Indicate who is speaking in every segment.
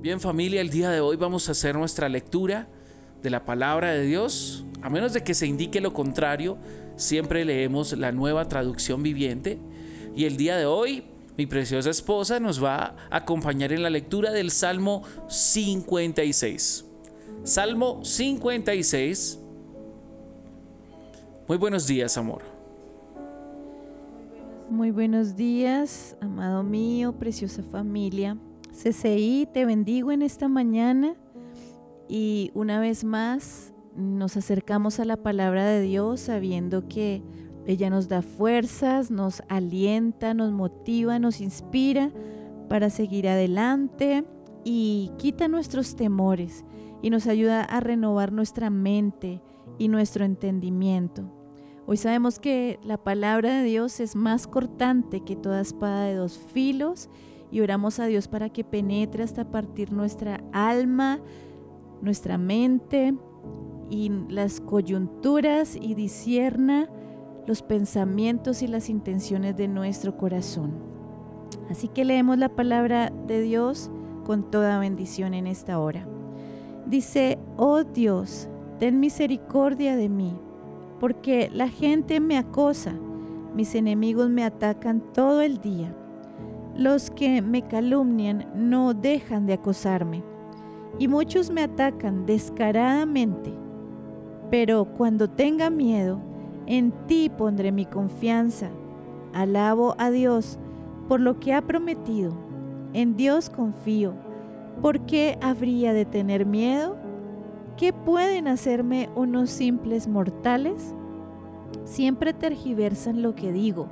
Speaker 1: Bien familia, el día de hoy vamos a hacer nuestra lectura de la palabra de Dios. A menos de que se indique lo contrario, siempre leemos la nueva traducción viviente. Y el día de hoy, mi preciosa esposa nos va a acompañar en la lectura del Salmo 56. Salmo 56. Muy buenos días, amor.
Speaker 2: Muy buenos días, amado mío, preciosa familia. CCI, te bendigo en esta mañana y una vez más nos acercamos a la palabra de Dios sabiendo que ella nos da fuerzas, nos alienta, nos motiva, nos inspira para seguir adelante y quita nuestros temores y nos ayuda a renovar nuestra mente y nuestro entendimiento. Hoy sabemos que la palabra de Dios es más cortante que toda espada de dos filos y oramos a Dios para que penetre hasta partir nuestra alma, nuestra mente y las coyunturas y disierna los pensamientos y las intenciones de nuestro corazón. Así que leemos la palabra de Dios con toda bendición en esta hora. Dice, oh Dios, ten misericordia de mí, porque la gente me acosa, mis enemigos me atacan todo el día. Los que me calumnian no dejan de acosarme, y muchos me atacan descaradamente. Pero cuando tenga miedo, en ti pondré mi confianza. Alabo a Dios por lo que ha prometido. En Dios confío. ¿Por qué habría de tener miedo? ¿Qué pueden hacerme unos simples mortales? Siempre tergiversan lo que digo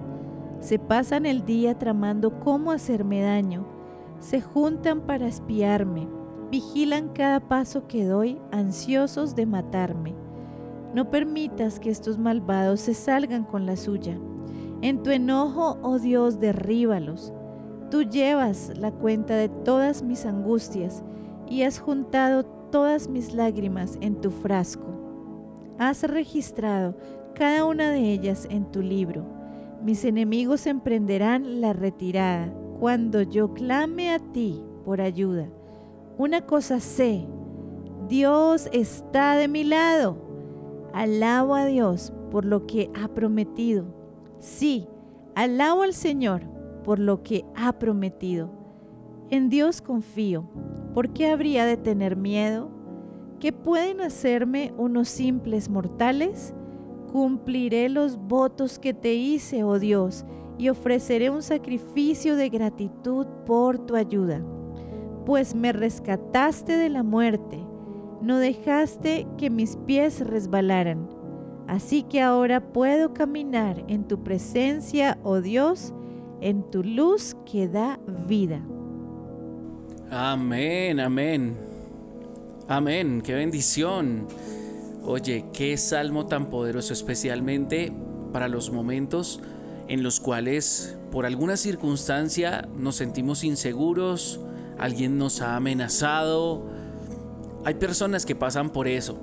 Speaker 2: se pasan el día tramando cómo hacerme daño. Se juntan para espiarme. Vigilan cada paso que doy, ansiosos de matarme. No permitas que estos malvados se salgan con la suya. En tu enojo, oh Dios, derríbalos. Tú llevas la cuenta de todas mis angustias y has juntado todas mis lágrimas en tu frasco. Has registrado cada una de ellas en tu libro mis enemigos emprenderán la retirada cuando yo clame a ti por ayuda. Una cosa sé, Dios está de mi lado. Alabo a Dios por lo que ha prometido. Sí, alabo al Señor por lo que ha prometido. En Dios confío. ¿Por qué habría de tener miedo? ¿Qué pueden hacerme unos simples mortales? Cumpliré los votos que te hice, oh Dios, y ofreceré un sacrificio de gratitud por tu ayuda, pues me rescataste de la muerte, no dejaste que mis pies resbalaran. Así que ahora puedo caminar en tu presencia, oh Dios, en tu luz que da vida.
Speaker 1: Amén, amén. Amén, qué bendición. Oye, qué salmo tan poderoso, especialmente para los momentos en los cuales por alguna circunstancia nos sentimos inseguros, alguien nos ha amenazado. Hay personas que pasan por eso.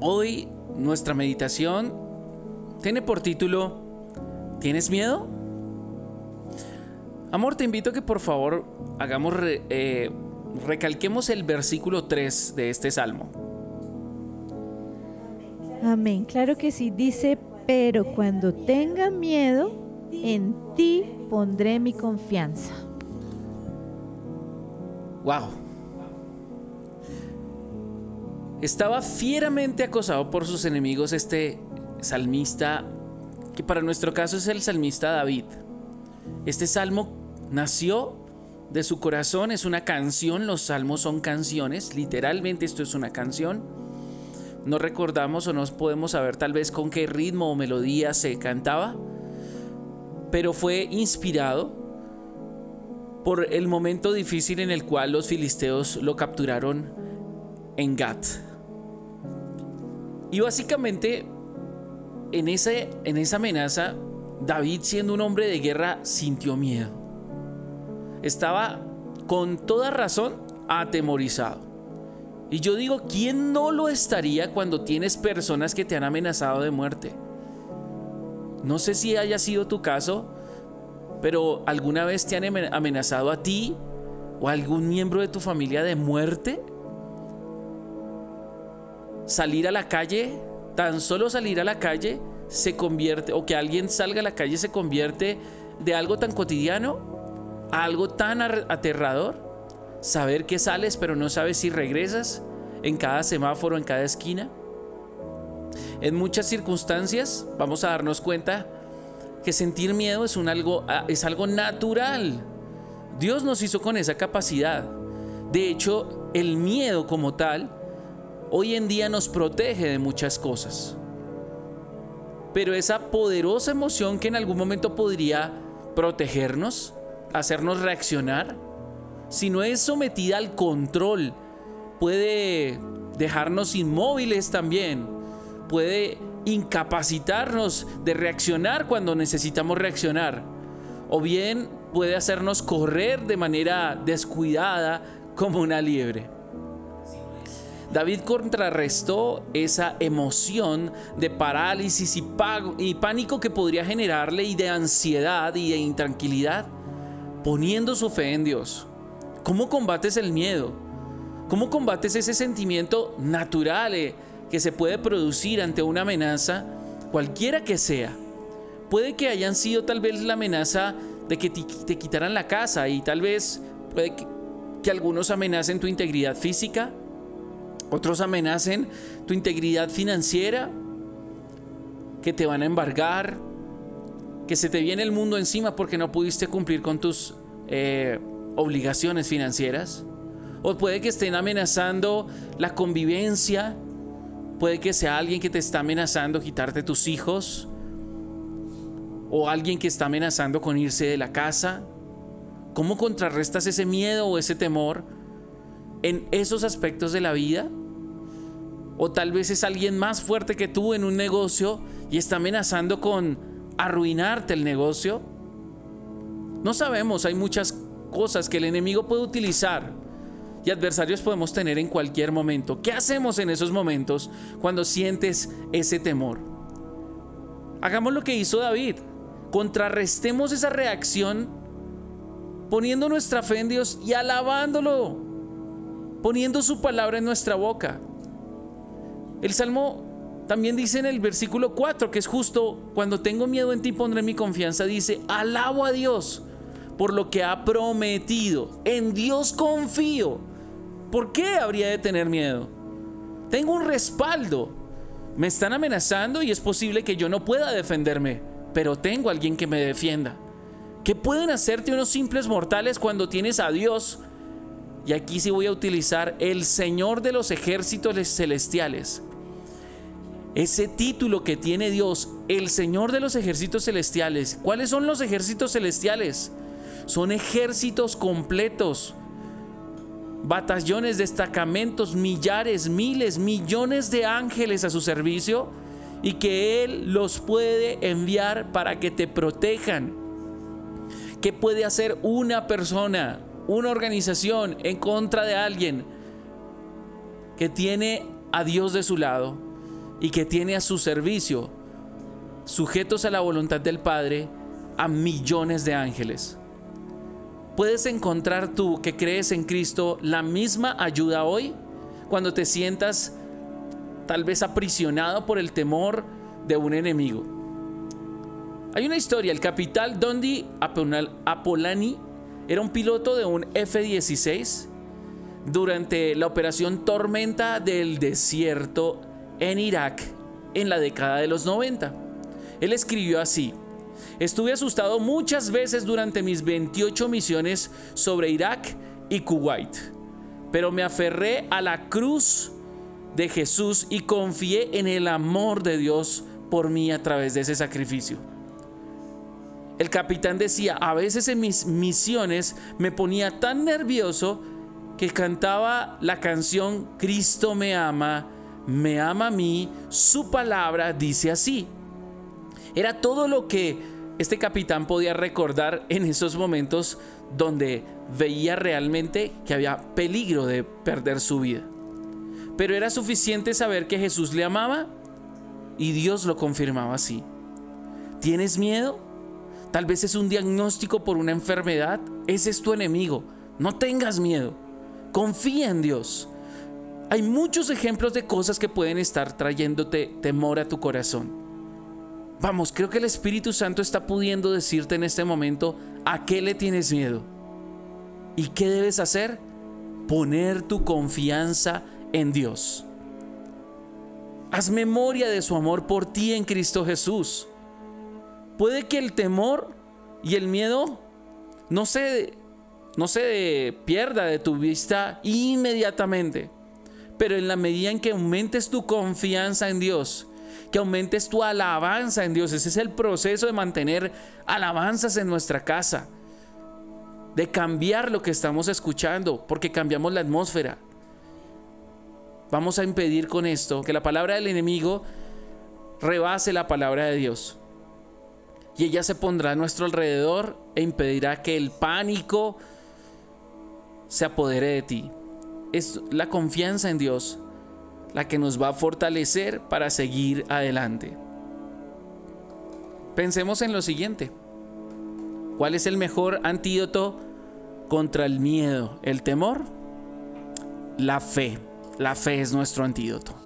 Speaker 1: Hoy nuestra meditación tiene por título ¿Tienes miedo? Amor, te invito a que por favor hagamos, eh, recalquemos el versículo 3 de este salmo.
Speaker 2: Amén. Claro que sí. Dice, pero cuando tenga miedo, en ti pondré mi confianza.
Speaker 1: Wow. Estaba fieramente acosado por sus enemigos este salmista, que para nuestro caso es el salmista David. Este salmo nació de su corazón, es una canción, los salmos son canciones, literalmente esto es una canción no recordamos o no podemos saber tal vez con qué ritmo o melodía se cantaba, pero fue inspirado por el momento difícil en el cual los filisteos lo capturaron en Gat. Y básicamente en, ese, en esa amenaza, David siendo un hombre de guerra sintió miedo. Estaba con toda razón atemorizado. Y yo digo, ¿quién no lo estaría cuando tienes personas que te han amenazado de muerte? No sé si haya sido tu caso, pero alguna vez te han amenazado a ti o algún miembro de tu familia de muerte? Salir a la calle, tan solo salir a la calle se convierte, o que alguien salga a la calle se convierte de algo tan cotidiano a algo tan aterrador. Saber que sales pero no sabes si regresas en cada semáforo, en cada esquina. En muchas circunstancias vamos a darnos cuenta que sentir miedo es, un algo, es algo natural. Dios nos hizo con esa capacidad. De hecho, el miedo como tal hoy en día nos protege de muchas cosas. Pero esa poderosa emoción que en algún momento podría protegernos, hacernos reaccionar, si no es sometida al control, puede dejarnos inmóviles también, puede incapacitarnos de reaccionar cuando necesitamos reaccionar, o bien puede hacernos correr de manera descuidada como una liebre. David contrarrestó esa emoción de parálisis y, y, pánico que podría generarle y de ansiedad y de intranquilidad, poniendo su fe en Dios. ¿Cómo combates el miedo? ¿Cómo combates ese sentimiento natural eh, que se puede producir ante una amenaza, cualquiera que sea? Puede que hayan sido tal vez la amenaza de que te, quitaran la casa y tal vez puede que algunos amenacen tu integridad física, otros amenacen tu integridad financiera, que te van a embargar, que se te viene el mundo encima porque no pudiste cumplir con tus eh, obligaciones financieras. O puede que estén amenazando la convivencia. Puede que sea alguien que te está amenazando quitarte tus hijos. O alguien que está amenazando con irse de la casa. ¿Cómo contrarrestas ese miedo o ese temor en esos aspectos de la vida? O tal vez es alguien más fuerte que tú en un negocio y está amenazando con arruinarte el negocio. No sabemos, hay muchas cosas que el enemigo puede utilizar y adversarios podemos tener en cualquier momento. ¿Qué hacemos en esos momentos cuando sientes ese temor? Hagamos lo que hizo David. Contrarrestemos esa reacción poniendo nuestra fe en Dios y alabándolo, poniendo su palabra en nuestra boca. El Salmo también dice en el versículo 4, que es justo, cuando tengo miedo en ti pondré mi confianza, dice, alabo a Dios por lo que ha prometido. En Dios confío. ¿Por qué habría de tener miedo? Tengo un respaldo. Me están amenazando y es posible que yo no pueda defenderme, pero tengo alguien que me defienda. ¿Qué pueden hacerte unos simples mortales cuando tienes a Dios? Y aquí sí voy a utilizar el Señor de los ejércitos celestiales. Ese título que tiene Dios, el Señor de los ejércitos celestiales. ¿Cuáles son los ejércitos celestiales? Son ejércitos completos, batallones, destacamentos, millares, miles, millones de ángeles a su servicio y que Él los puede enviar para que te protejan. ¿Qué puede hacer una persona, una organización en contra de alguien que tiene a Dios de su lado y que tiene a su servicio, sujetos a la voluntad del Padre, a millones de ángeles? ¿Puedes encontrar tú que crees en Cristo la misma ayuda hoy cuando te sientas tal vez aprisionado por el temor de un enemigo? Hay una historia, el capitán Dondi Apolani era un piloto de un F-16 durante la operación Tormenta del Desierto en Irak en la década de los 90. Él escribió así, Estuve asustado muchas veces durante mis 28 misiones sobre Irak y Kuwait, pero me aferré a la cruz de Jesús y confié en el amor de Dios por mí a través de ese sacrificio. El capitán decía, a veces en mis misiones me ponía tan nervioso que cantaba la canción Cristo me ama, me ama a mí, su palabra dice así. Era todo lo que este capitán podía recordar en esos momentos donde veía realmente que había peligro de perder su vida. Pero era suficiente saber que Jesús le amaba y Dios lo confirmaba así. ¿Tienes miedo? Tal vez es un diagnóstico por una enfermedad. Ese es tu enemigo. No tengas miedo. Confía en Dios. Hay muchos ejemplos de cosas que pueden estar trayéndote temor a tu corazón. Vamos, creo que el Espíritu Santo está pudiendo decirte en este momento a qué le tienes miedo. ¿Y qué debes hacer? Poner tu confianza en Dios. Haz memoria de su amor por ti en Cristo Jesús. Puede que el temor y el miedo no se, no se pierda de tu vista inmediatamente, pero en la medida en que aumentes tu confianza en Dios, que aumentes tu alabanza en Dios, ese es el proceso de mantener alabanzas en nuestra casa, de cambiar lo que estamos escuchando, porque cambiamos la atmósfera. Vamos a impedir con esto que la palabra del enemigo rebase la palabra de Dios. Y ella se pondrá a nuestro alrededor e impedirá que el pánico se apodere de ti. Es la confianza en Dios la que nos va a fortalecer para seguir adelante. Pensemos en lo siguiente. ¿Cuál es el mejor antídoto contra el miedo, el temor? La fe. La fe es nuestro antídoto.